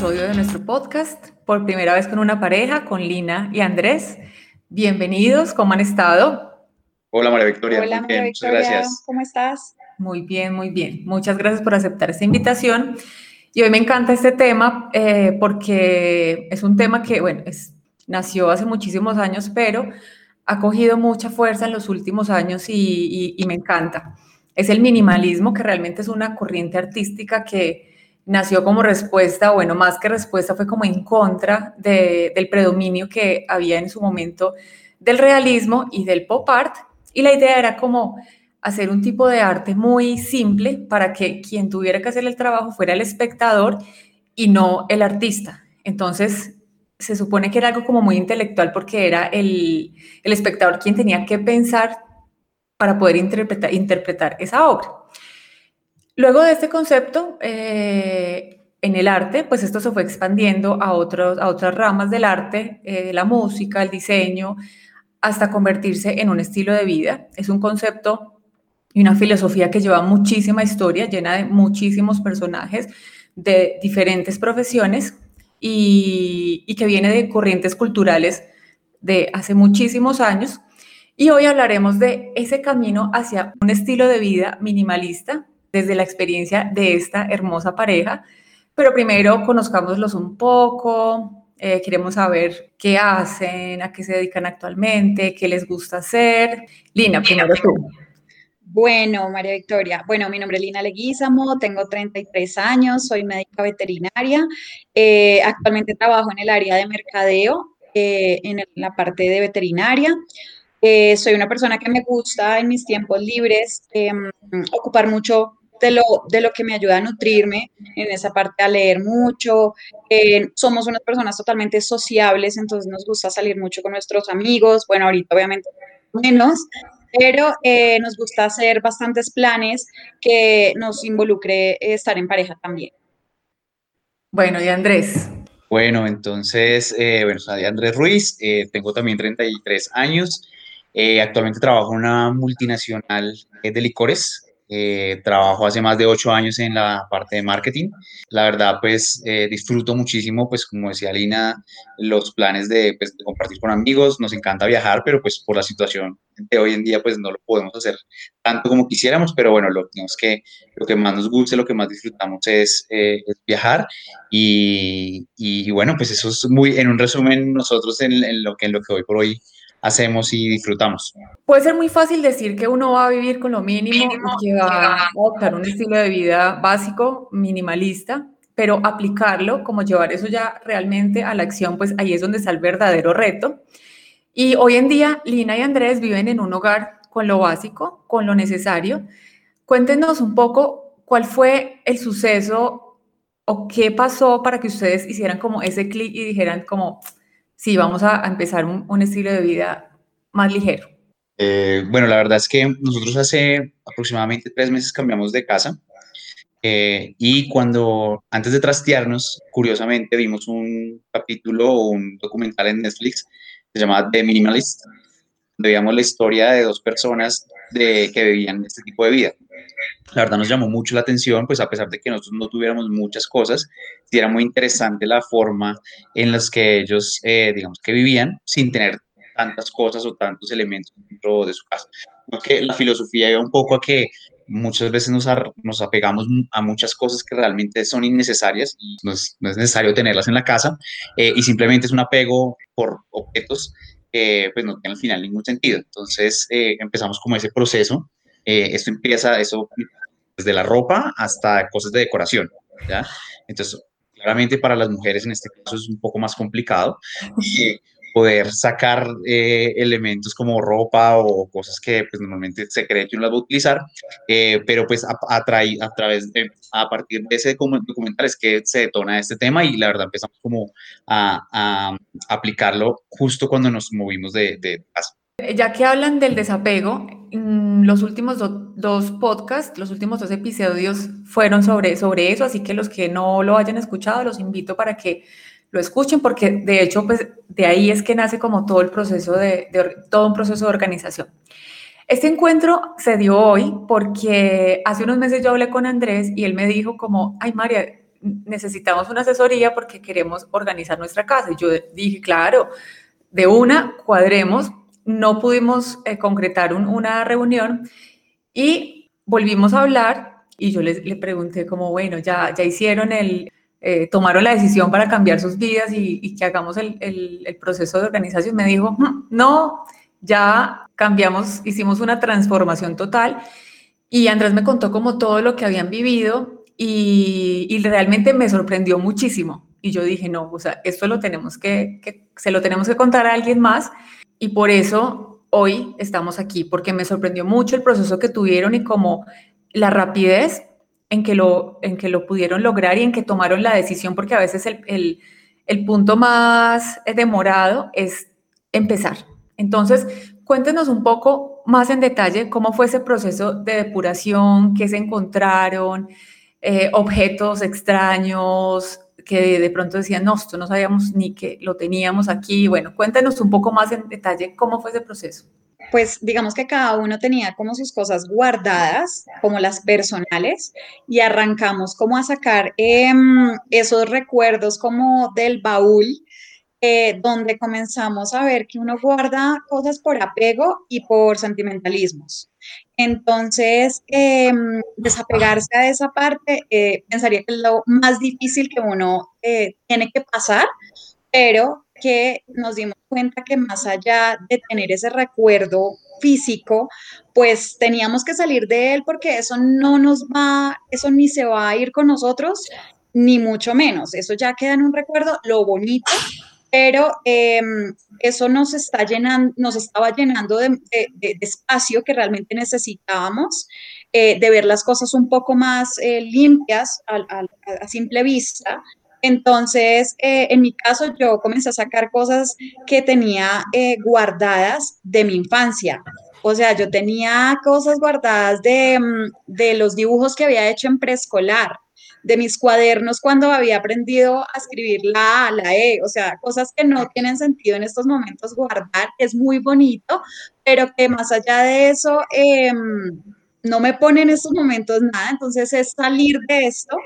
episodio de nuestro podcast, por primera vez con una pareja, con Lina y Andrés. Bienvenidos, ¿cómo han estado? Hola María Victoria. Hola María Victoria, gracias. ¿cómo estás? Muy bien, muy bien. Muchas gracias por aceptar esta invitación. Y hoy me encanta este tema eh, porque es un tema que, bueno, es, nació hace muchísimos años, pero ha cogido mucha fuerza en los últimos años y, y me encanta. Es el minimalismo, que realmente es una corriente artística que nació como respuesta, bueno, más que respuesta, fue como en contra del predominio que había en su momento del realismo y del pop art. Y la idea era como hacer un tipo de arte muy simple para que quien tuviera que hacer el trabajo fuera el espectador y no el artista. Entonces, se supone que era algo como muy intelectual porque era el, el espectador quien tenía que pensar para poder interpretar, interpretar esa obra. Luego de este concepto, eh, en el arte, pues esto se fue expandiendo a, otros, a otras ramas del arte, eh, la música, el diseño, hasta convertirse en un estilo de vida. Es un concepto y una filosofía que lleva muchísima historia, llena de muchísimos personajes de diferentes profesiones y, y que viene de corrientes culturales de hace muchísimos años. Y hoy hablaremos de ese camino hacia un estilo de vida minimalista desde la experiencia de esta hermosa pareja. Pero primero conozcámoslos un poco, eh, queremos saber qué hacen, a qué se dedican actualmente, qué les gusta hacer. Lina, primero tú. Bueno, María Victoria, bueno, mi nombre es Lina Leguízamo, tengo 33 años, soy médica veterinaria, eh, actualmente trabajo en el área de mercadeo, eh, en la parte de veterinaria. soy una persona que me gusta en mis tiempos libres em, ocupar mucho de lo, de lo que me ayuda a nutrirme en esa parte, a leer mucho. Eh, somos unas personas totalmente sociables, entonces nos gusta salir mucho con nuestros amigos. Bueno, ahorita obviamente menos, pero eh, nos gusta hacer bastantes planes que nos involucre estar en pareja también. Bueno, y Andrés. Bueno, entonces, eh, bueno, soy Andrés Ruiz, tengo también 33 años. actualmente trabajo en una multinacional de licores eh, trabajo hace más de ocho años en la parte de marketing. La verdad, pues eh, disfruto muchísimo, pues como decía Lina, los planes pues, de, compartir con amigos. Nos encanta viajar, pero pues por la situación de hoy en día, pues no lo podemos hacer tanto como quisiéramos, pero bueno, lo, que, más nos gusta, lo que más disfrutamos es, eh, viajar. Y, bueno, pues eso es muy, en un resumen, nosotros en, lo, que, en lo que hoy por hoy hacemos y disfrutamos. Puede ser muy fácil decir que uno va a vivir con lo mínimo, y que va a adoptar un estilo de vida básico, minimalista, pero aplicarlo, como llevar eso ya realmente a la acción, pues ahí es donde está el verdadero reto. Y hoy en día, Lina y Andrés viven en un hogar con lo básico, con lo necesario. Cuéntenos un poco cuál fue el suceso o qué pasó para que ustedes hicieran como ese clic y dijeran como, sí, vamos a, empezar un, estilo de vida más ligero? Eh, bueno, la verdad es que nosotros hace aproximadamente tres meses cambiamos de casa eh, y cuando, antes de trastearnos, curiosamente vimos un capítulo o un documental en Netflix que se llama The Minimalist, donde veíamos la historia de dos personas de, que vivían este tipo de vida. La verdad nos llamó mucho la atención, pues a pesar de que nosotros no tuviéramos muchas cosas, era muy interesante la forma en las que ellos, eh, digamos, que vivían sin tener tantas cosas o tantos elementos dentro de su casa. Porque la filosofía iba un poco a que muchas veces nos, apegamos a muchas cosas que realmente son innecesarias y no es, necesario tenerlas en la casa eh, y simplemente es un apego por objetos que pues no tiene al final ningún sentido. Entonces eh, empezamos como ese proceso eh, esto empieza, eso desde la ropa hasta cosas de decoración, ¿ya? Entonces, claramente para las mujeres en este caso es un poco más complicado. Y poder sacar eh, elementos como ropa o cosas que pues, normalmente se cree que uno las va a utilizar, eh, pero pues a, a, a, través de, a partir de ese documental es que se detona este tema y la verdad empezamos como a, a aplicarlo justo cuando nos movimos de, de casa. Ya que hablan del desapego, los últimos dos podcasts, los últimos dos episodios fueron sobre, sobre eso, así que los que no lo hayan escuchado, los invito para que lo escuchen, porque de hecho, pues de ahí es que nace como todo el proceso de, todo un proceso de organización. Este encuentro se dio hoy porque hace unos meses yo hablé con Andrés y él me dijo como, ay María, necesitamos una asesoría porque queremos organizar nuestra casa. Y yo dije, claro, de una, cuadremos. No pudimos eh, concretar una reunión y volvimos a hablar y yo le pregunté como, bueno, ya, ya hicieron el, eh, tomaron la decisión para cambiar sus vidas y, que hagamos el, el, proceso de organización, me dijo, mm, no, ya cambiamos, hicimos una transformación total. Y Andrés me contó como todo lo que habían vivido y, realmente me sorprendió muchísimo. Y yo dije, no, o sea, esto lo tenemos que, que, se lo tenemos que contar a alguien más. Y por eso hoy estamos aquí, porque me sorprendió mucho el proceso que tuvieron y como la rapidez en que lo, en que lo pudieron lograr y en que tomaron la decisión, porque a veces el, el, el punto más demorado es empezar. Entonces, cuéntenos un poco más en detalle cómo fue ese proceso de depuración, qué se encontraron, eh, objetos extraños que de pronto decían, no, esto no sabíamos ni que lo teníamos aquí. Bueno, cuéntenos un poco más en detalle cómo fue ese proceso pues digamos que cada uno tenía como sus cosas guardadas, como las personales, y arrancamos como a sacar em, esos recuerdos como del baúl, eh, donde comenzamos a ver que uno guarda cosas por apego y por sentimentalismos. Entonces, em, desapegarse a esa parte, eh, pensaría que es lo más difícil que uno eh, tiene que pasar, pero que nos dimos cuenta que más allá de tener ese recuerdo físico, pues teníamos que salir de él porque eso no nos va, eso ni se va a ir con nosotros, ni mucho menos. Eso ya queda en un recuerdo, lo bonito, pero em, eso nos está llenando, nos estaba llenando de, espacio que realmente necesitábamos, eh, de ver las cosas un poco más eh, limpias a simple vista entonces, eh, en mi caso, yo comencé a sacar cosas que tenía guardadas de mi infancia. O sea, yo tenía cosas guardadas de, mm, de los dibujos que había hecho en preescolar, de mis cuadernos cuando había aprendido a escribir la A, la E, o sea, cosas que no tienen sentido en estos momentos guardar, es muy bonito, pero que más allá de eso, em, no me pone en estos momentos nada, entonces es salir de esto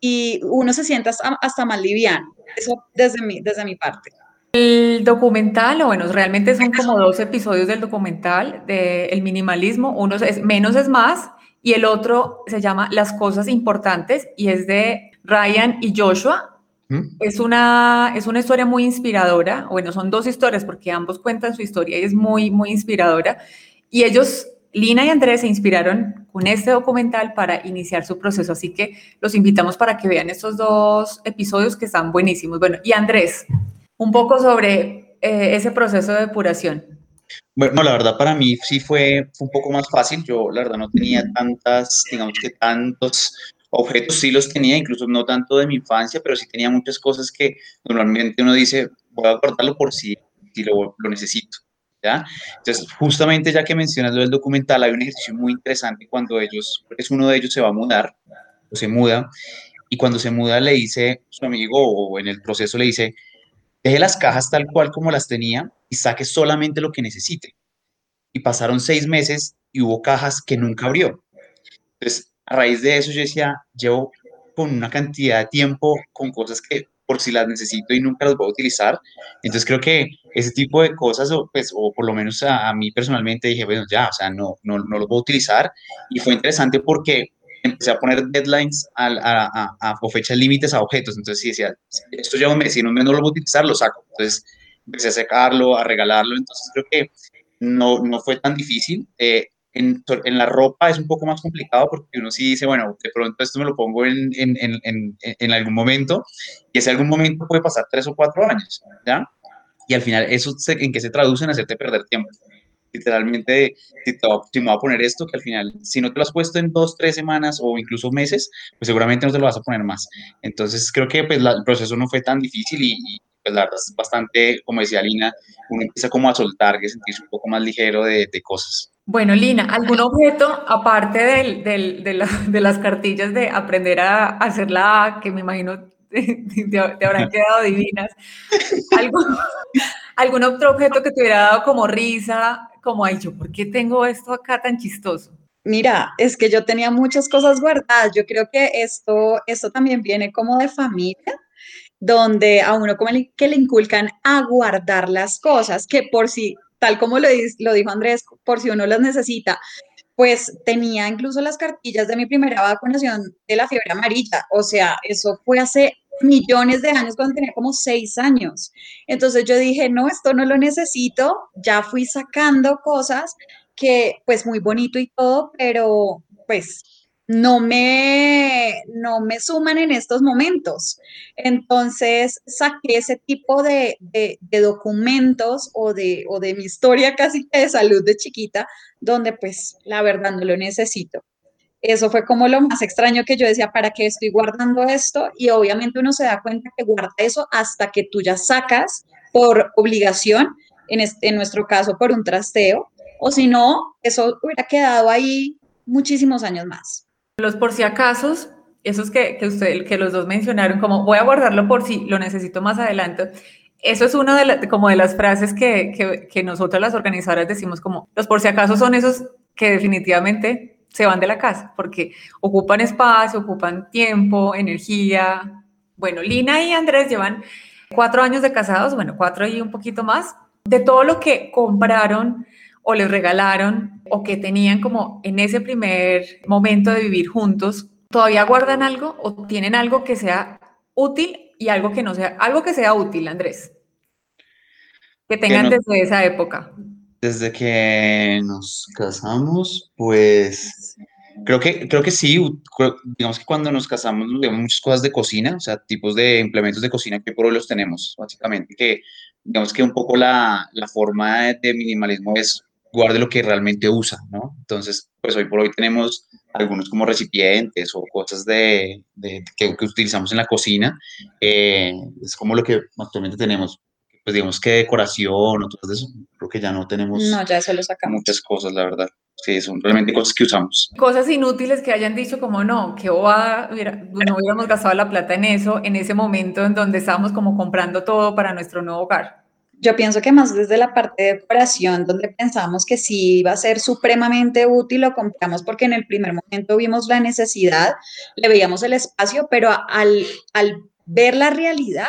y uno se sienta hasta, más liviano. Eso desde mi, desde mi parte. El documental, o bueno, realmente son como dos episodios del documental de El minimalismo. Uno es Menos es más y el otro se llama Las cosas importantes y es de Ryan y Joshua. ¿Mm? Es una, es una historia muy inspiradora. Bueno, son dos historias porque ambos cuentan su historia y es muy, muy inspiradora. Y ellos Lina y Andrés se inspiraron con este documental para iniciar su proceso, así que los invitamos para que vean estos dos episodios que están buenísimos. Bueno, y Andrés, un poco sobre eh, ese proceso de depuración. Bueno, la verdad para mí sí fue, un poco más fácil. Yo la verdad no tenía tantas, digamos que tantos objetos, sí los tenía, incluso no tanto de mi infancia, pero sí tenía muchas cosas que normalmente uno dice, voy a guardarlo por si, si lo necesito. Entonces, justamente ya que mencionas lo del documental, hay un ejercicio muy interesante cuando ellos, es uno de ellos se va a mudar, o se muda, y cuando se muda le dice su amigo, o en el proceso le dice, deje las cajas tal cual como las tenía y saque solamente lo que necesite. Y pasaron seis meses y hubo cajas que nunca abrió. Entonces, a raíz de eso yo decía, llevo con una cantidad de tiempo con cosas que por si las necesito y nunca las voy a utilizar. Entonces creo que ese tipo de cosas, o, pues, o por lo menos a, mí personalmente dije, bueno, ya, o sea, no, no, no los voy a utilizar. Y fue interesante porque empecé a poner deadlines a, a, a, o fechas límites a objetos. Entonces, si decía, esto ya un mes, si no, no lo voy a utilizar, lo saco. Entonces, empecé a sacarlo, a regalarlo. Entonces, creo que no, no fue tan difícil. Eh, en, en, la ropa es un poco más complicado porque uno sí dice, bueno, de pronto esto me lo pongo en, en, en, algún momento y ese algún momento puede pasar tres o cuatro años, ¿ya? y al final eso en qué se traduce en hacerte perder tiempo. Literalmente, si, te si me voy a poner esto, que al final, si no te lo has puesto en dos, tres semanas o incluso meses, pues seguramente no te lo vas a poner más. Entonces, creo que pues, el proceso no fue tan difícil y, pues la verdad es bastante, como decía Lina, uno empieza como a soltar, que sentirse un poco más ligero de, de cosas. Bueno, Lina, ¿algún objeto, aparte del, del, de, la, de, las cartillas de aprender a hacer la A, que me imagino te, habrán quedado divinas, ¿algún, algún otro objeto que te hubiera dado como risa, como, ay, yo, ¿por qué tengo esto acá tan chistoso? Mira, es que yo tenía muchas cosas guardadas. Yo creo que esto, esto también viene como de familia, donde a uno como que le inculcan a guardar las cosas, que por si, tal como lo, lo dijo Andrés, por si uno las necesita, pues tenía incluso las cartillas de mi primera vacunación de la fiebre amarilla. O sea, eso fue hace millones de años cuando tenía como seis años. Entonces yo dije, no, esto no lo necesito. Ya fui sacando cosas que, pues muy bonito y todo, pero pues no me, no me suman en estos momentos. Entonces saqué ese tipo de, documentos o de, o de mi historia casi de salud de chiquita, donde pues la verdad no lo necesito. Eso fue como lo más extraño que yo decía, ¿para qué estoy guardando esto? Y obviamente uno se da cuenta que guarda eso hasta que tú ya sacas por obligación, en, este, en nuestro caso por un trasteo, o si no, eso hubiera quedado ahí muchísimos años más. Los por si acaso, esos que, que, usted, que los dos mencionaron, como voy a guardarlo por si lo necesito más adelante. Eso es una de, como de las frases que, que, que nosotros las organizadoras decimos como los por si acaso son esos que definitivamente se van de la casa porque ocupan espacio, ocupan tiempo, energía. Bueno, Lina y Andrés llevan cuatro años de casados, bueno, cuatro y un poquito más. De todo lo que compraron o les regalaron o que tenían como en ese primer momento de vivir juntos, ¿todavía guardan algo o tienen algo que sea útil y algo que no sea, algo que sea útil, Andrés? Que tengan desde esa época. Desde que nos casamos, pues creo que, creo que sí, digamos que cuando nos casamos tenemos muchas cosas de cocina, o sea, tipos de implementos de cocina que por hoy los tenemos, básicamente, que digamos que un poco la, la forma de minimalismo es guarde lo que realmente usa, ¿no? Entonces, pues hoy por hoy tenemos algunos como recipientes o cosas de, que, utilizamos en la cocina. Eh, es como lo que actualmente tenemos. Pues digamos que decoración o todo eso, creo que ya no tenemos no, ya eso lo sacamos. muchas cosas, la verdad. Sí, son realmente cosas que usamos. Cosas inútiles que hayan dicho como no, que no hubiéramos gastado la plata en eso, en ese momento en donde estábamos como comprando todo para nuestro nuevo hogar. Yo pienso que más desde la parte de decoración, donde pensamos que sí iba a ser supremamente útil, lo compramos porque en el primer momento vimos la necesidad, le veíamos el espacio, pero al, al ver la realidad,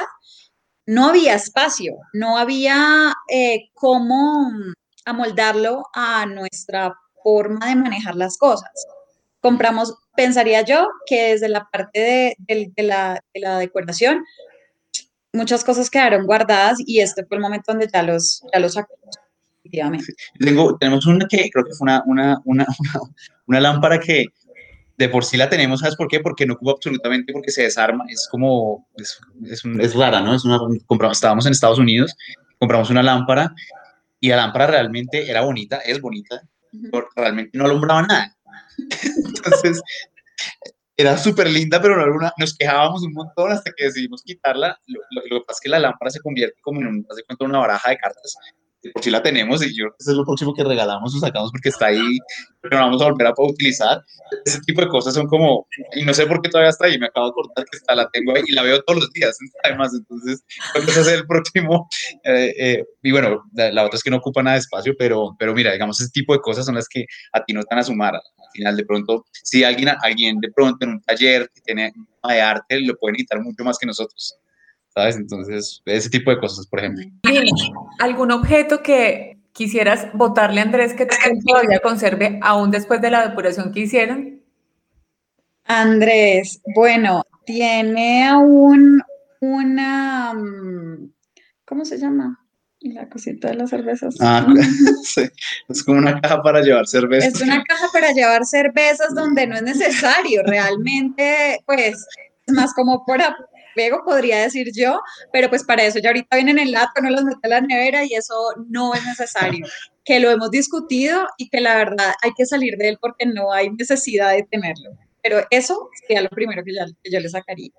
no había espacio, no había eh, cómo amoldarlo a nuestra forma de manejar las cosas. Compramos, pensaría yo, que desde la parte de, de, la, de la decoración, muchas cosas quedaron guardadas y este fue el momento donde ya los, ya los sacamos. Tengo, tenemos una que creo que fue una, una, una, una, lámpara que de por sí la tenemos, ¿sabes por qué? Porque no ocupa absolutamente, porque se desarma, es como, es, es, es rara, ¿no? Es una, compramos, estábamos en Estados Unidos, compramos una lámpara y la lámpara realmente era bonita, es bonita, pero realmente no alumbraba nada. Entonces, era súper linda, pero alguna, nos quejábamos un montón hasta que decidimos quitarla. Lo, lo, que pasa es que la lámpara se convierte como en un, cuenta, una baraja de cartas. Por si la tenemos y yo eso es lo próximo que regalamos o sacamos porque está ahí, pero no vamos a volver a utilizar. Ese tipo de cosas son como, y no sé por qué todavía está ahí, me acabo de cortar que está, la tengo ahí y la veo todos los días, además, entonces, ¿cuándo es el próximo? Eh, eh, y bueno, la, la, otra es que no ocupa nada de espacio, pero, pero mira, digamos, ese tipo de cosas son las que a ti no van a sumar final de pronto, si alguien, alguien de pronto en un taller que tiene de arte, lo puede editar mucho más que nosotros. ¿Sabes? Entonces, ese tipo de cosas, por ejemplo. ¿Algún objeto que quisieras votarle a Andrés que todavía conserve aún después de la depuración que hicieron? Andrés, bueno, tiene aún una, mm, ¿cómo se llama? La cosita de las cervezas. Ah, sí. Es como una caja para llevar cervezas. Es una caja para llevar cervezas donde no es necesario. Realmente, pues, es más como para riego, podría decir yo, pero pues para eso ya ahorita vienen en lata, no los mete a la nevera y eso no es necesario. que lo hemos discutido y que la verdad hay que salir de él porque no hay necesidad de tenerlo. Pero eso sería lo primero que, que yo le sacaría.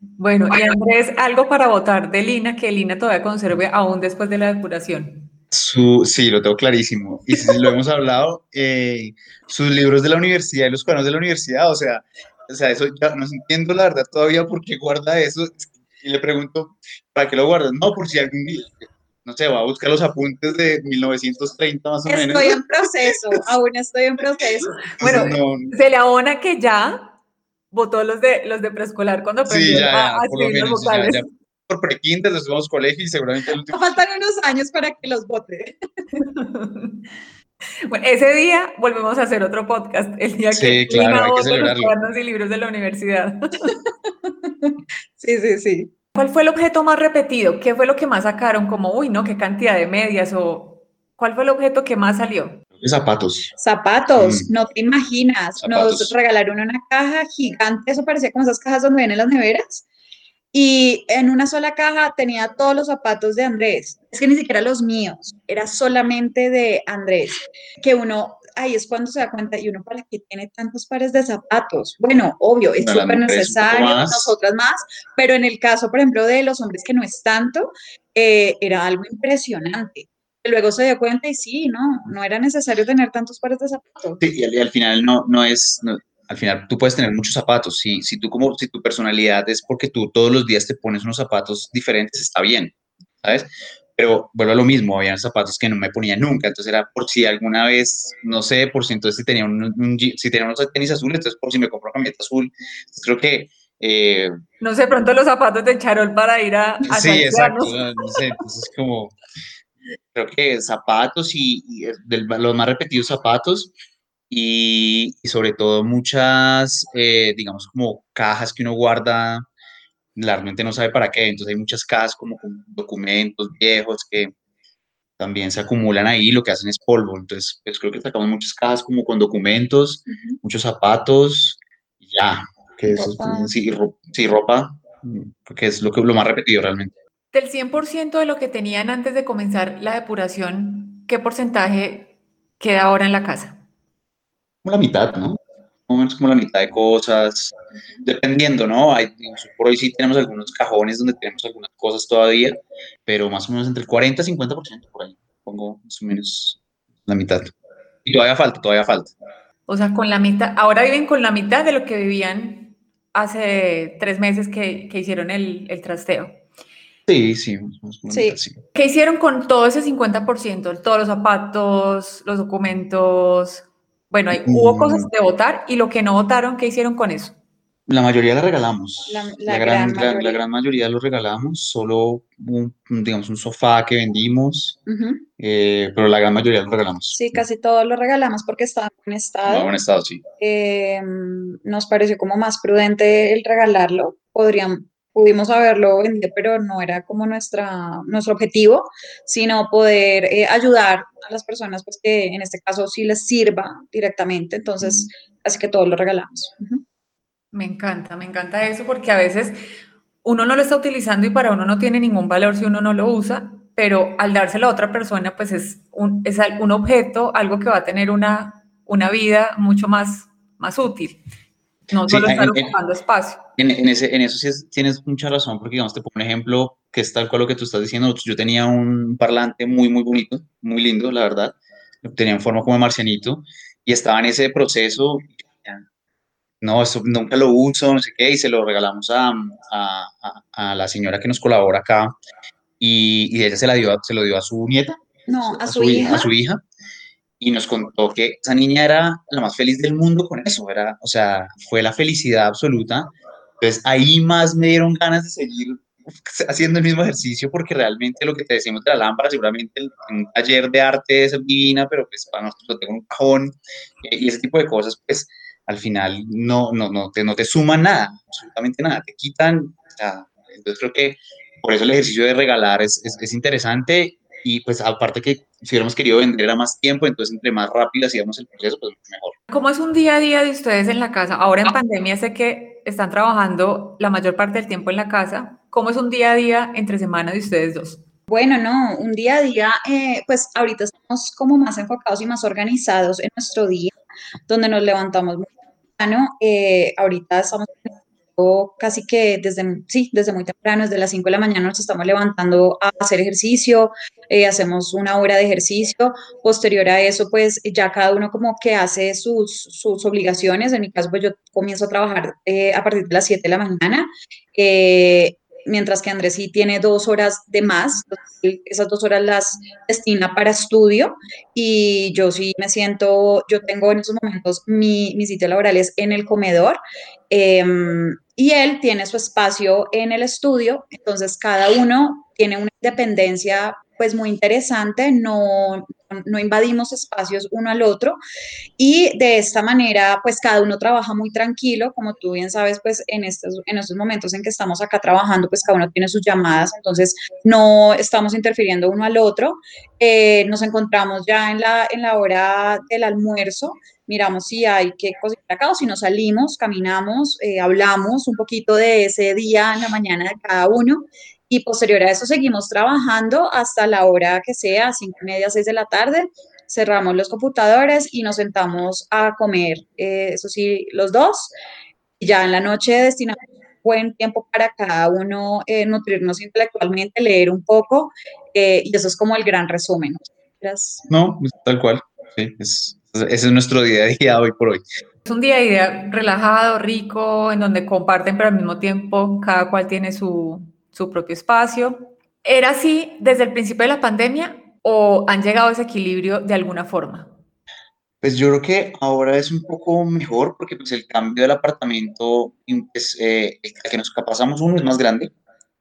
Bueno, y Andrés, algo para votar de Lina que Lina todavía conserve aún después de la depuración. Su, sí, lo tengo clarísimo. Y si lo hemos hablado, eh, sus libros de la universidad y los cuadernos de la universidad, o sea, o sea, eso ya no entiendo la verdad todavía por qué guarda eso. Y le pregunto, ¿para qué lo guardas? No, por si algún día, no sé, va a buscar los apuntes de 1930 más o menos. Estoy en proceso, aún estoy en proceso. Bueno, se le abona que ya votó los de, los de preescolar cuando aprendió a, escribir los vocales. por prequintes los vamos colegio y seguramente el último... Faltan unos años para que los vote. bueno, ese día volvemos a hacer otro podcast, el día sí, que claro, hay que y libros de la universidad. sí, sí, sí. ¿Cuál fue el objeto más repetido? ¿Qué fue lo que más sacaron? Como, uy, no, qué cantidad de medias o ¿cuál fue el objeto que más salió? Zapatos. Zapatos, mm. no te imaginas. Nos regalaron una caja gigante, eso parecía como esas cajas donde vienen las neveras. Y en una sola caja tenía todos los zapatos de Andrés. Es que ni siquiera los míos, era solamente de Andrés. Que uno, ahí es cuando se da cuenta, y uno para qué tiene tantos pares de zapatos. Bueno, obvio, es súper necesario, nosotras más, pero en el caso, por ejemplo, de los hombres que no es tanto, eh, era algo impresionante luego se dio cuenta y sí, no, no era necesario tener tantos pares de zapatos. Sí, y al, final no, no es, al final tú puedes tener muchos zapatos, si, si tú como, si tu personalidad es porque tú todos los días te pones unos zapatos diferentes, está bien, ¿sabes? Pero vuelvo a lo mismo, había zapatos que no me ponía nunca, entonces era por si alguna vez, no sé, por si entonces si tenía, un, si tenía unos tenis azules, entonces por si me compro camiseta azul, creo que eh, no sé, pronto los zapatos de charol para ir a... a sí, exacto. No sé, entonces como, creo que zapatos y, los más repetidos zapatos y, sobre todo muchas, eh, digamos, como cajas que uno guarda, realmente no sabe para qué, entonces hay muchas cajas como con documentos viejos que también se acumulan ahí, lo que hacen es polvo, entonces pues creo que sacamos muchas cajas como con documentos, muchos zapatos, y ya, que eso, sí, ropa, sí, ropa, que es lo, que, lo más repetido realmente. Del 100% de lo que tenían antes de comenzar la depuración, ¿qué porcentaje queda ahora en la casa? Como la mitad, ¿no? Más o menos como la mitad de cosas, dependiendo, ¿no? Hay, por hoy sí tenemos algunos cajones donde tenemos algunas cosas todavía, pero más o menos entre el 40 y 50% por ahí, pongo más o menos la mitad. Y todavía falta, todavía falta. O sea, con la mitad, ahora viven con la mitad de lo que vivían hace tres meses que, que hicieron el, el trasteo. Sí, sí, sí. ¿Qué hicieron con todo ese 50%? Todos los zapatos, los documentos. Bueno, hay, hubo mm. cosas de votar y lo que no votaron, ¿qué hicieron con eso? La mayoría la regalamos. La, gran, mayoría. La, gran mayoría lo regalamos, solo un, digamos, un sofá que vendimos, eh, pero la gran mayoría lo regalamos. Sí, casi todo lo regalamos porque estaba en buen estado. En buen estado, sí. Eh, nos pareció como más prudente el regalarlo. Podrían, pudimos haberlo vendido, pero no era como nuestra, nuestro objetivo, sino poder eh, ayudar a las personas, pues que en este caso sí les sirva directamente, entonces así que todo lo regalamos. Me encanta, me encanta eso porque a veces uno no lo está utilizando y para uno no tiene ningún valor si uno no lo usa, pero al dárselo a otra persona, pues es un, es un objeto, algo que va a tener una, una vida mucho más, más útil. No solo estar ocupando espacio. En, ese, en eso sí tienes mucha razón, porque digamos, te pongo un ejemplo que es tal cual lo que tú estás diciendo. Yo tenía un parlante muy, muy bonito, muy lindo, la verdad. Tenía en forma como marcianito y estaba en ese proceso. No, eso nunca lo uso, no sé qué, y se lo regalamos a, a, a, la señora que nos colabora acá y, y, ella se, la dio, se lo dio a su nieta. No, a, su, hija. A su hija y nos contó que esa niña era la más feliz del mundo con eso, era, o sea, fue la felicidad absoluta. Entonces ahí más me dieron ganas de seguir haciendo el mismo ejercicio porque realmente lo que te decimos de la lámpara, seguramente un taller de arte es divina, pero pues para nosotros lo tengo un cajón eh, y ese tipo de cosas, pues al final no, no, no, te, no te suman nada, absolutamente nada, te quitan. entonces creo que por eso el ejercicio de regalar es, es, es interesante y pues aparte que si hubiéramos querido vender a más tiempo, entonces entre más rápido hacíamos el proceso, pues mejor. ¿Cómo es un día a día de ustedes en la casa? Ahora en pandemia sé que están trabajando la mayor parte del tiempo en la casa. ¿Cómo es un día a día entre semana de ustedes dos? Bueno, no, un día a día, eh, pues ahorita estamos como más enfocados y más organizados en nuestro día, donde nos levantamos muy temprano. Eh, ahorita estamos casi que desde, sí, desde muy temprano, desde las 5 de la mañana nos estamos levantando a hacer ejercicio, eh, hacemos una hora de ejercicio, posterior a eso, pues ya cada uno como que hace sus, sus obligaciones, en mi caso, pues yo comienzo a trabajar eh, a partir de las 7 de la mañana, eh, mientras que Andrés sí tiene dos horas de más, esas dos horas las destina para estudio y yo sí me siento, yo tengo en esos momentos mi, mi sitio laboral es en el comedor em, y él tiene su espacio en el estudio, entonces cada uno tiene una independencia pues muy interesante, no, no invadimos espacios uno al otro. Y de esta manera pues cada uno trabaja muy tranquilo, como tú bien sabes pues en estos, en estos momentos en que estamos acá trabajando pues cada uno tiene sus llamadas, entonces no estamos interfiriendo uno al otro, eh, nos encontramos ya en la, en la hora del almuerzo, miramos si hay que cocinar acá o si nos salimos, caminamos, eh, hablamos un poquito de ese día en la mañana de cada uno y posterior a eso seguimos trabajando hasta la hora que sea, cinco y media, seis de la tarde, cerramos los computadores y nos sentamos a comer, eh, eso sí, los dos, y ya en la noche destinamos buen tiempo para cada uno eh, nutrirnos intelectualmente, leer un poco, eh, y eso es como el gran resumen. No, tal cual, sí, es, ese es nuestro día a día hoy por hoy. Es un día a día relajado, rico, en donde comparten, pero al mismo tiempo cada cual tiene su, su propio espacio. ¿Era así desde el principio de la pandemia o han llegado a ese equilibrio de alguna forma? Pues yo creo que ahora es un poco mejor porque pues el cambio del apartamento, pues, eh, el que nos pasamos uno es más grande,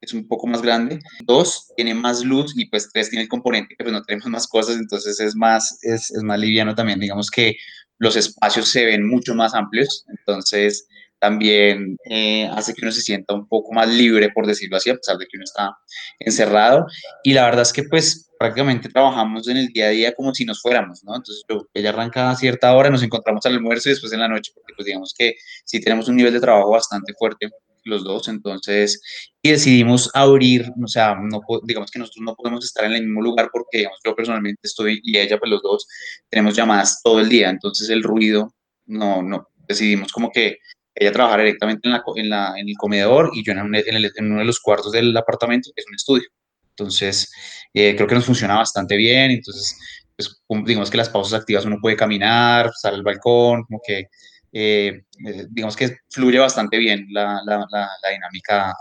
es un poco más grande. Dos, tiene más luz y pues tres, tiene el componente que pues no tenemos más cosas, entonces es más, es, es más liviano también. Digamos que los espacios se ven mucho más amplios, entonces también eh, hace que uno se sienta un poco más libre, por decirlo así, a pesar de que uno está encerrado. Y la verdad es que pues prácticamente trabajamos en el día a día como si nos fuéramos, ¿no? Entonces ella arranca a cierta hora, nos encontramos al almuerzo y después en la noche, porque pues digamos que sí tenemos un nivel de trabajo bastante fuerte los dos, entonces, y decidimos abrir, o sea, no, digamos que nosotros no podemos estar en el mismo lugar porque, digamos, yo personalmente estoy y ella, pues los dos tenemos llamadas todo el día, entonces el ruido, no, no, decidimos como que ella trabaja directamente en, la, en, la, en, el comedor y yo en, en, uno de los cuartos del apartamento, que es un estudio. Entonces, eh, creo que nos funciona bastante bien. Entonces, pues, digamos que las pausas activas uno puede caminar, salir al balcón, como que, eh, eh, digamos que fluye bastante bien la, la, la dinámica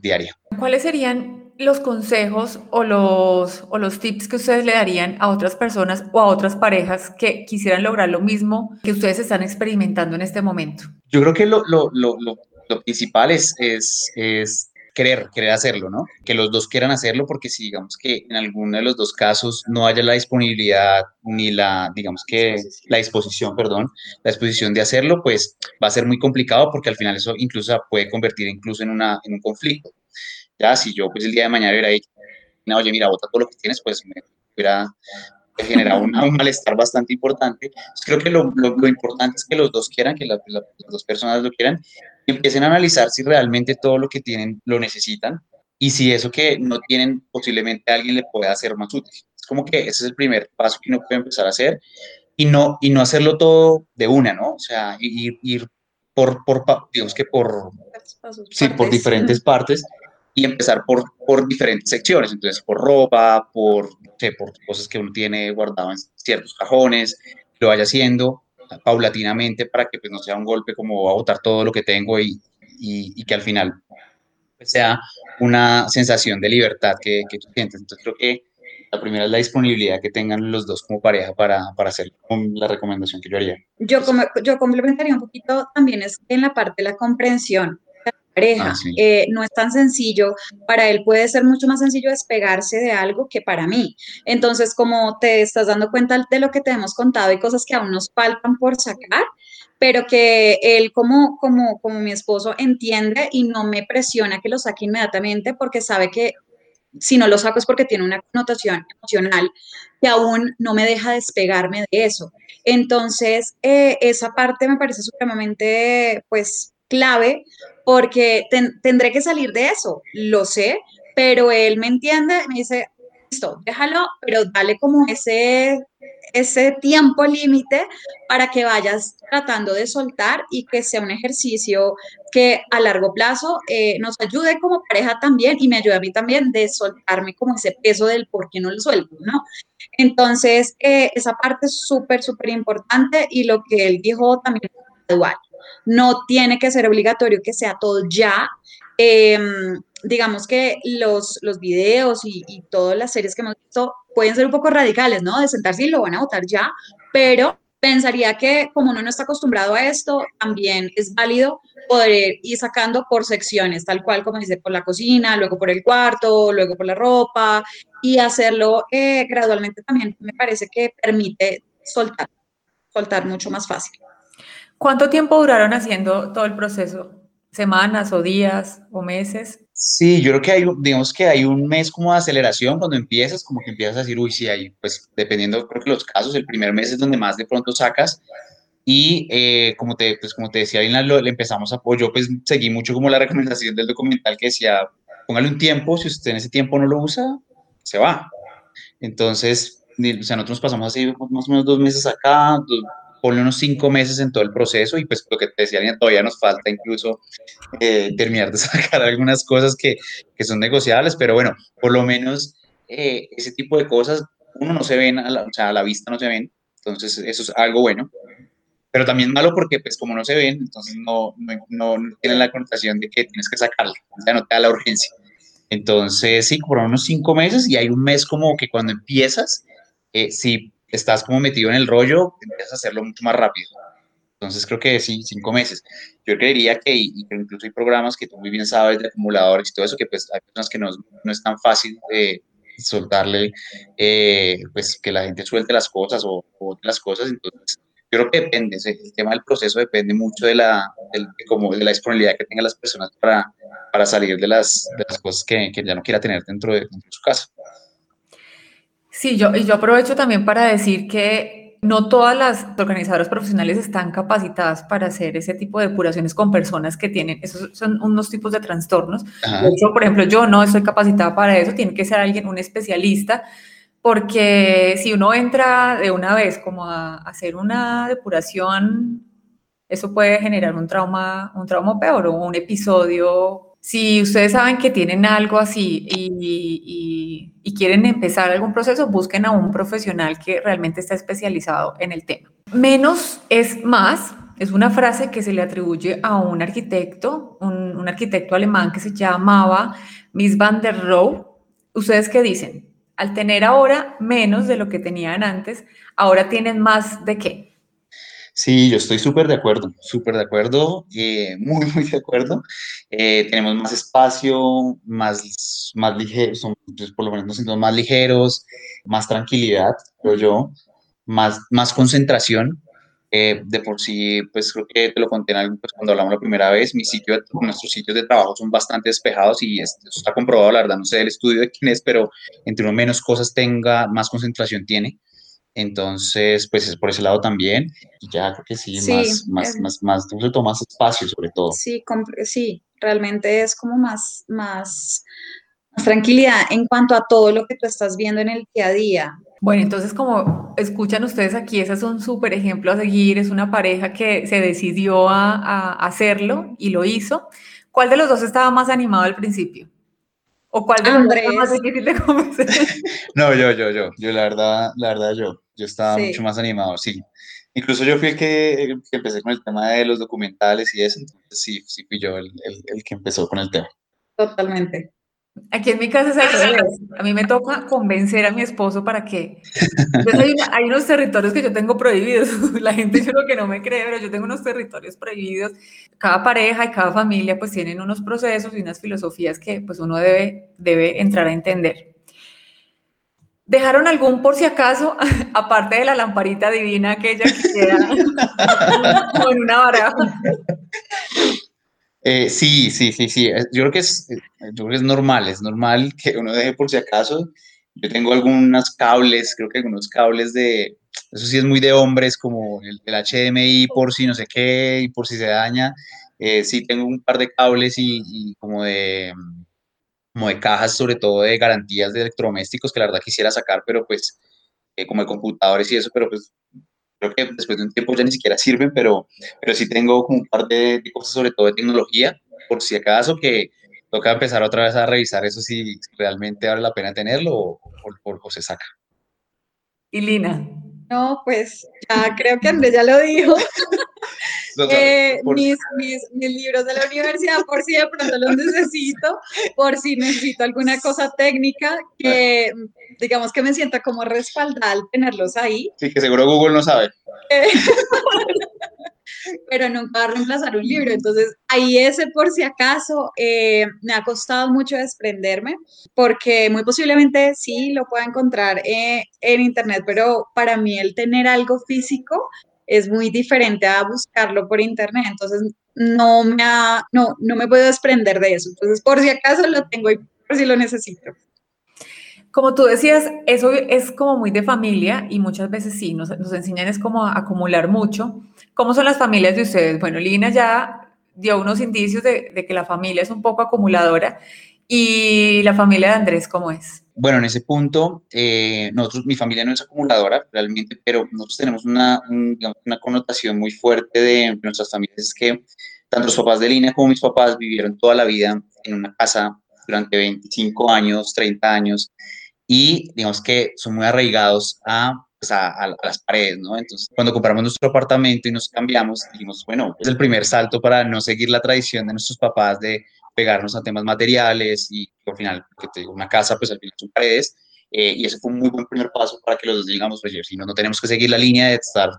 diaria. ¿Cuáles serían los consejos o los, o los tips que ustedes le darían a otras personas o a otras parejas que quisieran lograr lo mismo que ustedes están experimentando en este momento? Yo creo que lo, lo, lo, lo principal es, es, es querer, querer hacerlo, ¿no? Que los dos quieran hacerlo porque si digamos que en alguno de los dos casos no haya la disponibilidad ni la, digamos que la disposición, perdón, la disposición de hacerlo, pues va a ser muy complicado porque al final eso incluso puede convertir incluso en, una, en un conflicto. Ya, si yo pues el día de mañana hubiera dicho, oye, mira, vota todo lo que tienes, pues me hubiera generado un, malestar bastante importante. creo que lo, lo, importante es que los dos quieran, que las dos personas lo quieran, y empiecen a analizar si realmente todo lo que tienen lo necesitan y si eso que no tienen posiblemente a alguien le pueda hacer más útil. Es como que ese es el primer paso que uno puede empezar a hacer y no, y no hacerlo todo de una, ¿no? O sea, ir, ir por, por, digamos que por, sí, por diferentes partes y empezar por, por diferentes secciones, entonces por ropa, por, por cosas que uno tiene guardado en ciertos cajones, lo vaya haciendo paulatinamente para que pues, no sea un golpe como a botar todo lo que tengo y, y, que al final pues, sea una sensación de libertad que, que tú sientes. Entonces creo que la primera es la disponibilidad que tengan los dos como pareja para, para hacer la recomendación que yo haría. Yo, como, yo complementaría un poquito también es en la parte de la comprensión pareja. Ah, eh, no es tan sencillo, para él puede ser mucho más sencillo despegarse de algo que para mí. Entonces, como te estás dando cuenta de lo que te hemos contado y cosas que aún nos faltan por sacar, pero que él como, como, como mi esposo entiende y no me presiona que lo saque inmediatamente porque sabe que si no lo saco es porque tiene una connotación emocional que aún no me deja despegarme de eso. Entonces, eh, esa parte me parece supremamente, pues, clave porque tendré que salir de eso, lo sé, pero él me entiende, me dice, listo, déjalo, pero dale como ese, ese tiempo límite para que vayas tratando de soltar y que sea un ejercicio que a largo plazo eh, nos ayude como pareja también y me ayude a mí también de soltarme como ese peso del por qué no lo suelto, ¿no? Entonces, eh, esa parte es súper, súper importante y lo que él dijo también es gradual. No tiene que ser obligatorio que sea todo ya. Em, digamos que los, los videos y, todas las series que hemos visto pueden ser un poco radicales, ¿no? De sentarse y lo van a votar ya, pero pensaría que como uno no está acostumbrado a esto, también es válido poder ir sacando por secciones, tal cual como dice, por la cocina, luego por el cuarto, luego por la ropa, y hacerlo eh, gradualmente también me parece que permite soltar, soltar mucho más fácil. ¿Cuánto tiempo duraron haciendo todo el proceso? ¿Semanas o días o meses? Sí, yo creo que hay, digamos que hay un mes como de aceleración cuando empiezas, como que empiezas a decir, uy, sí, hay, pues dependiendo, creo que los casos, el primer mes es donde más de pronto sacas. Y eh, como, te, pues, como te decía, le empezamos a, yo pues seguí mucho como la recomendación del documental que decía, póngale un tiempo, si usted en ese tiempo no lo usa, se va. Entonces, o sea, nosotros pasamos así más o menos dos meses acá, ponle unos cinco meses en todo el proceso y pues lo que te decía, todavía nos falta incluso eh, terminar de sacar algunas cosas que, que, son negociables, pero bueno, por lo menos eh, ese tipo de cosas, uno no se ven, a la, o sea, a la vista no se ven, entonces eso es algo bueno, pero también malo porque pues como no se ven, entonces no, no, no tienen la connotación de que tienes que sacarlo, o sea, no te da la urgencia. Entonces, sí, por unos cinco meses y hay un mes como que cuando empiezas, eh, si estás como metido en el rollo, empiezas a hacerlo mucho más rápido. Entonces creo que sí, cinco meses. Yo creería que, y, incluso hay programas que tú muy bien sabes de acumuladores y todo eso, que pues hay personas que no, no es tan fácil de soltarle, eh, pues que la gente suelte las cosas o, o las cosas. Entonces yo creo que depende, el tema del proceso depende mucho de la, como de la disponibilidad que tengan las personas para, para salir de las, de las cosas que, que, ya no quiera tener dentro de, dentro de su casa. Sí, yo, y yo aprovecho también para decir que no todas las organizadoras profesionales están capacitadas para hacer ese tipo de depuraciones con personas que tienen, esos son unos tipos de trastornos. De hecho, por ejemplo, yo no estoy capacitada para eso, tiene que ser alguien, un especialista, porque si uno entra de una vez como a hacer una depuración, eso puede generar un trauma, un trauma peor o un episodio si ustedes saben que tienen algo así y, quieren empezar algún proceso, busquen a un profesional que realmente está especializado en el tema. Menos es más es una frase que se le atribuye a un arquitecto, un, arquitecto alemán que se llamaba Miss van der Rohe. ¿Ustedes qué dicen? Al tener ahora menos de lo que tenían antes, ahora tienen más de qué? Sí, yo estoy súper de acuerdo, súper de acuerdo, eh, muy, muy de acuerdo. Eh, tenemos más espacio, más, más ligeros, pues, por lo menos nos sentimos más ligeros, más tranquilidad, creo yo, más, más concentración. Eh, de por sí, pues creo que te lo conté en algo, pues cuando hablamos la primera vez, mi sitio, nuestros sitios de trabajo son bastante despejados y eso está comprobado, la verdad, no sé el estudio de quién es, pero entre uno menos cosas tenga, más concentración tiene. Entonces, pues es por ese lado también. Y ya creo que sí, más, más, más, más, más espacio sobre todo. Sí, sí, realmente es como más, más, más tranquilidad en cuanto a todo lo que tú estás viendo en el día a día. Bueno, entonces como escuchan ustedes aquí, ese es un súper ejemplo a seguir, es una pareja que se decidió a, a, hacerlo y lo hizo. ¿Cuál de los dos estaba más animado al principio? ¿O cuál de los dos estaba más difícil de convencer? no, yo, yo, yo, yo, la verdad, la verdad, yo. Yo estaba mucho más animado, sí. Incluso yo fui el que, empecé con el tema de los documentales y eso, entonces sí, sí fui yo el, el, que empezó con el tema. Totalmente. Aquí en mi casa es al A mí me toca convencer a mi esposo para que... Hay, hay, unos territorios que yo tengo prohibidos. La gente yo creo que no me cree, pero yo tengo unos territorios prohibidos. Cada pareja y cada familia pues tienen unos procesos y unas filosofías que pues uno debe, debe entrar a entender. ¿Dejaron algún por si acaso, aparte de la lamparita divina aquella que queda con una baraja? Eh, sí, sí, sí, sí. Yo creo, que es, yo creo que es normal, es normal que uno deje por si acaso yo tengo algunos cables, creo que algunos cables de, eso sí es muy de hombres, como el, HDMI por si no sé qué y por si se daña. Eh, sí tengo un par de cables y, como de como de cajas, sobre todo de garantías de electrodomésticos que la verdad quisiera sacar, pero pues eh, como de computadores y eso, pero pues creo que después de un tiempo ya ni siquiera sirven, pero, pero sí tengo como un par de, cosas, sobre todo de tecnología, por si acaso que toca empezar otra vez a revisar eso si realmente vale la pena tenerlo o, o se saca. Y Lina, no, pues ya creo que Andrés ya lo dijo. Eh, mis, libros de la universidad, por si de pronto los necesito, por si necesito alguna cosa técnica, que digamos que me sienta como respaldada al tenerlos ahí. Sí, que seguro Google no sabe. pero nunca va a reemplazar un libro. Entonces, ahí ese por si acaso eh, me ha costado mucho desprenderme, porque muy posiblemente sí lo pueda encontrar eh, en internet, pero para mí el tener algo físico es muy diferente a buscarlo por internet. Entonces, no me, no, no me puedo desprender de eso. Entonces, por si acaso lo tengo y por si lo necesito. Como tú decías, eso es como muy de familia y muchas veces sí, nos, nos enseñan es como acumular mucho. ¿Cómo son las familias de ustedes? Bueno, Lina ya dio unos indicios de, que la familia es un poco acumuladora y la familia de Andrés, ¿cómo es? Bueno, en ese punto, eh, nosotros, mi familia no es acumuladora realmente, pero nosotros tenemos una, una connotación muy fuerte de nuestras familias, es que tanto los papás de Lina como mis papás vivieron toda la vida en una casa durante 25 años, 30 años, y digamos que son muy arraigados a, pues a, las paredes, ¿no? Entonces, cuando compramos nuestro apartamento y nos cambiamos, dijimos, bueno, es el primer salto para no seguir la tradición de nuestros papás de pegarnos a temas materiales y al final, que te digo, una casa, pues al final son paredes, eh, y ese fue un muy buen primer paso para que los dos digamos, pues si no, no tenemos que seguir la línea de estar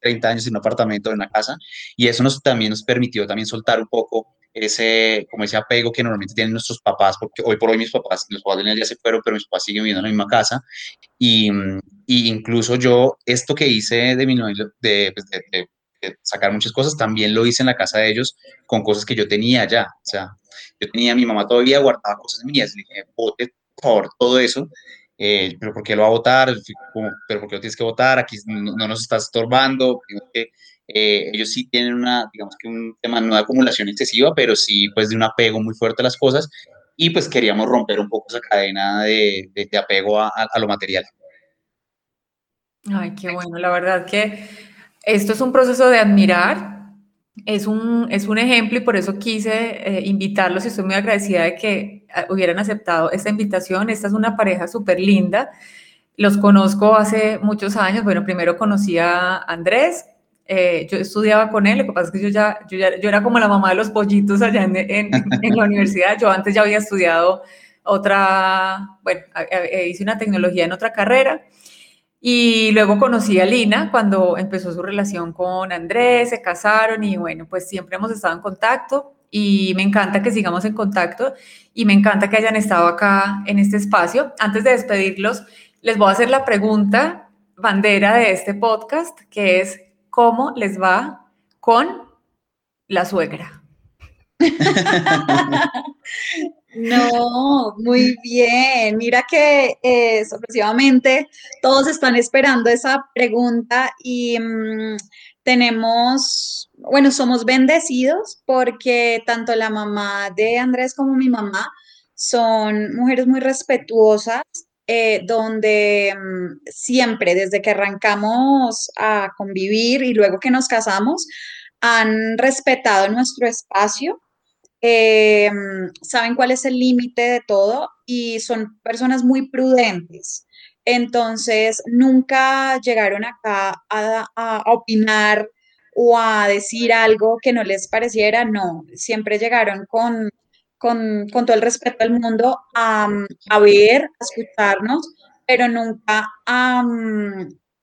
30 años en un apartamento, en una casa, y eso nos, también nos permitió también soltar un poco ese, como ese apego que normalmente tienen nuestros papás, porque hoy por hoy mis papás, los padres de ya se fueron, pero mis papás siguen viviendo en la misma casa, y, y incluso yo, esto que hice de, mi, de, pues de, de, sacar muchas cosas, también lo hice en la casa de ellos con cosas que yo tenía ya, o sea, yo tenía, mi mamá todavía guardaba cosas mías, le dije, bote, por todo eso, eh, pero ¿por qué lo va a votar? ¿Pero por qué lo tienes que votar? Aquí no, no nos estás estorbando, que eh, ellos sí tienen una, digamos que un tema no de acumulación excesiva, pero sí pues de un apego muy fuerte a las cosas y pues queríamos romper un poco esa cadena de, de, apego a, a, lo material. Ay, qué bueno, la verdad que esto es un proceso de admirar, es un, es un ejemplo y por eso quise eh, invitarlos y estoy muy agradecida de que ah, hubieran aceptado esta invitación. Esta es una pareja súper linda. Los conozco hace muchos años. Bueno, primero conocí a Andrés, eh, yo estudiaba con él, lo que pasa es que yo ya, yo ya, yo era como la mamá de los pollitos allá en, en, en la universidad, yo antes ya había estudiado otra, bueno, hice una tecnología en otra carrera y luego conocí a Lina cuando empezó su relación con Andrés, se casaron y bueno, pues siempre hemos estado en contacto y me encanta que sigamos en contacto y me encanta que hayan estado acá en este espacio. Antes de despedirlos, les voy a hacer la pregunta bandera de este podcast, que es cómo les va con la suegra. No, muy bien. Mira que eh, sorpresivamente todos están esperando esa pregunta y mm, tenemos, bueno, somos bendecidos porque tanto la mamá de Andrés como mi mamá son mujeres muy respetuosas eh, donde mm, siempre, desde que arrancamos a convivir y luego que nos casamos, han respetado nuestro espacio, eh, saben cuál es el límite de todo y son personas muy prudentes. Entonces, nunca llegaron acá a opinar o a decir algo que no les pareciera, no, siempre llegaron con con, todo el respeto del mundo, a, ver, a escucharnos, pero nunca a,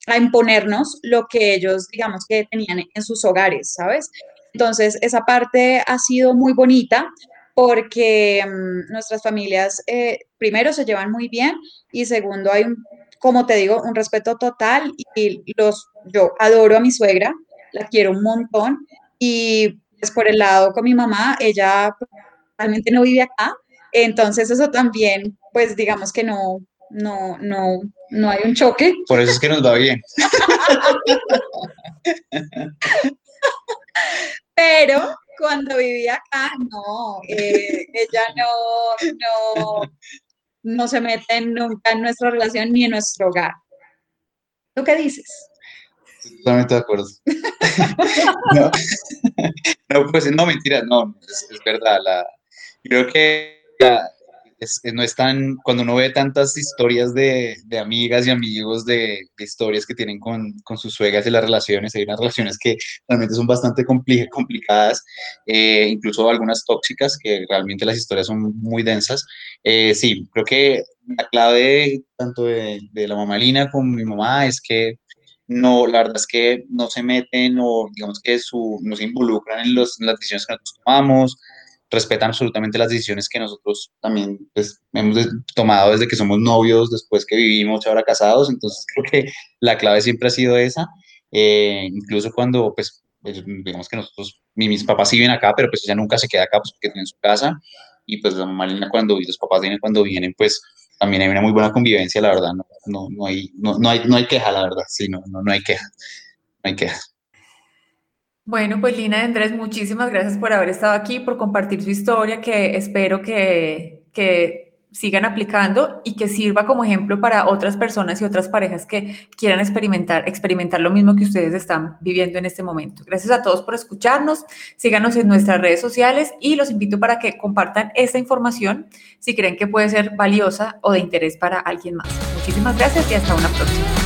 a, imponernos lo que ellos, digamos, que tenían en sus hogares, ¿sabes? Entonces, esa parte ha sido muy bonita porque mm, nuestras familias, eh, primero, se llevan muy bien y segundo, hay, un, como te digo, un respeto total y los, yo adoro a mi suegra, la quiero un montón y pues por el lado con mi mamá, ella realmente no vive acá. Entonces eso también, pues digamos que no, no, no, no hay un choque. Por eso es que nos va bien. Pero cuando vivía acá, no, eh, ella no, no, no se mete nunca en nuestra relación ni en nuestro hogar. ¿Tú qué dices? Totalmente de acuerdo. no, pues no, mentira, no, es, verdad. La, creo que no es tan, cuando uno ve tantas historias de, de amigas y amigos de, de historias que tienen con, con, sus suegras y las relaciones, hay unas relaciones que realmente son bastante complicadas, eh, incluso algunas tóxicas, que realmente las historias son muy densas. Eh, sí, creo que la clave tanto de, de la mamá Lina como mi mamá es que no, la verdad es que no se meten o digamos que su, no se involucran en, los, en las decisiones que nosotros tomamos, respetan absolutamente las decisiones que nosotros también pues, hemos tomado desde que somos novios, después que vivimos, ahora casados. Entonces creo que la clave siempre ha sido esa. Eh, incluso cuando, pues, pues, digamos que nosotros, mis papás viven acá, pero pues ella nunca se queda acá pues, porque tiene su casa. Y pues la mamá cuando, y los papás vienen cuando vienen, pues también hay una muy buena convivencia, la verdad. No, no, no, hay, no, no, hay, no hay queja, la verdad. Sí, no, no, no hay queja. No hay queja. Bueno, pues Lina y Andrés, muchísimas gracias por haber estado aquí, por compartir su historia, que espero que, que sigan aplicando y que sirva como ejemplo para otras personas y otras parejas que quieran experimentar, experimentar lo mismo que ustedes están viviendo en este momento. Gracias a todos por escucharnos, síganos en nuestras redes sociales y los invito para que compartan esta información si creen que puede ser valiosa o de interés para alguien más. Muchísimas gracias y hasta una próxima.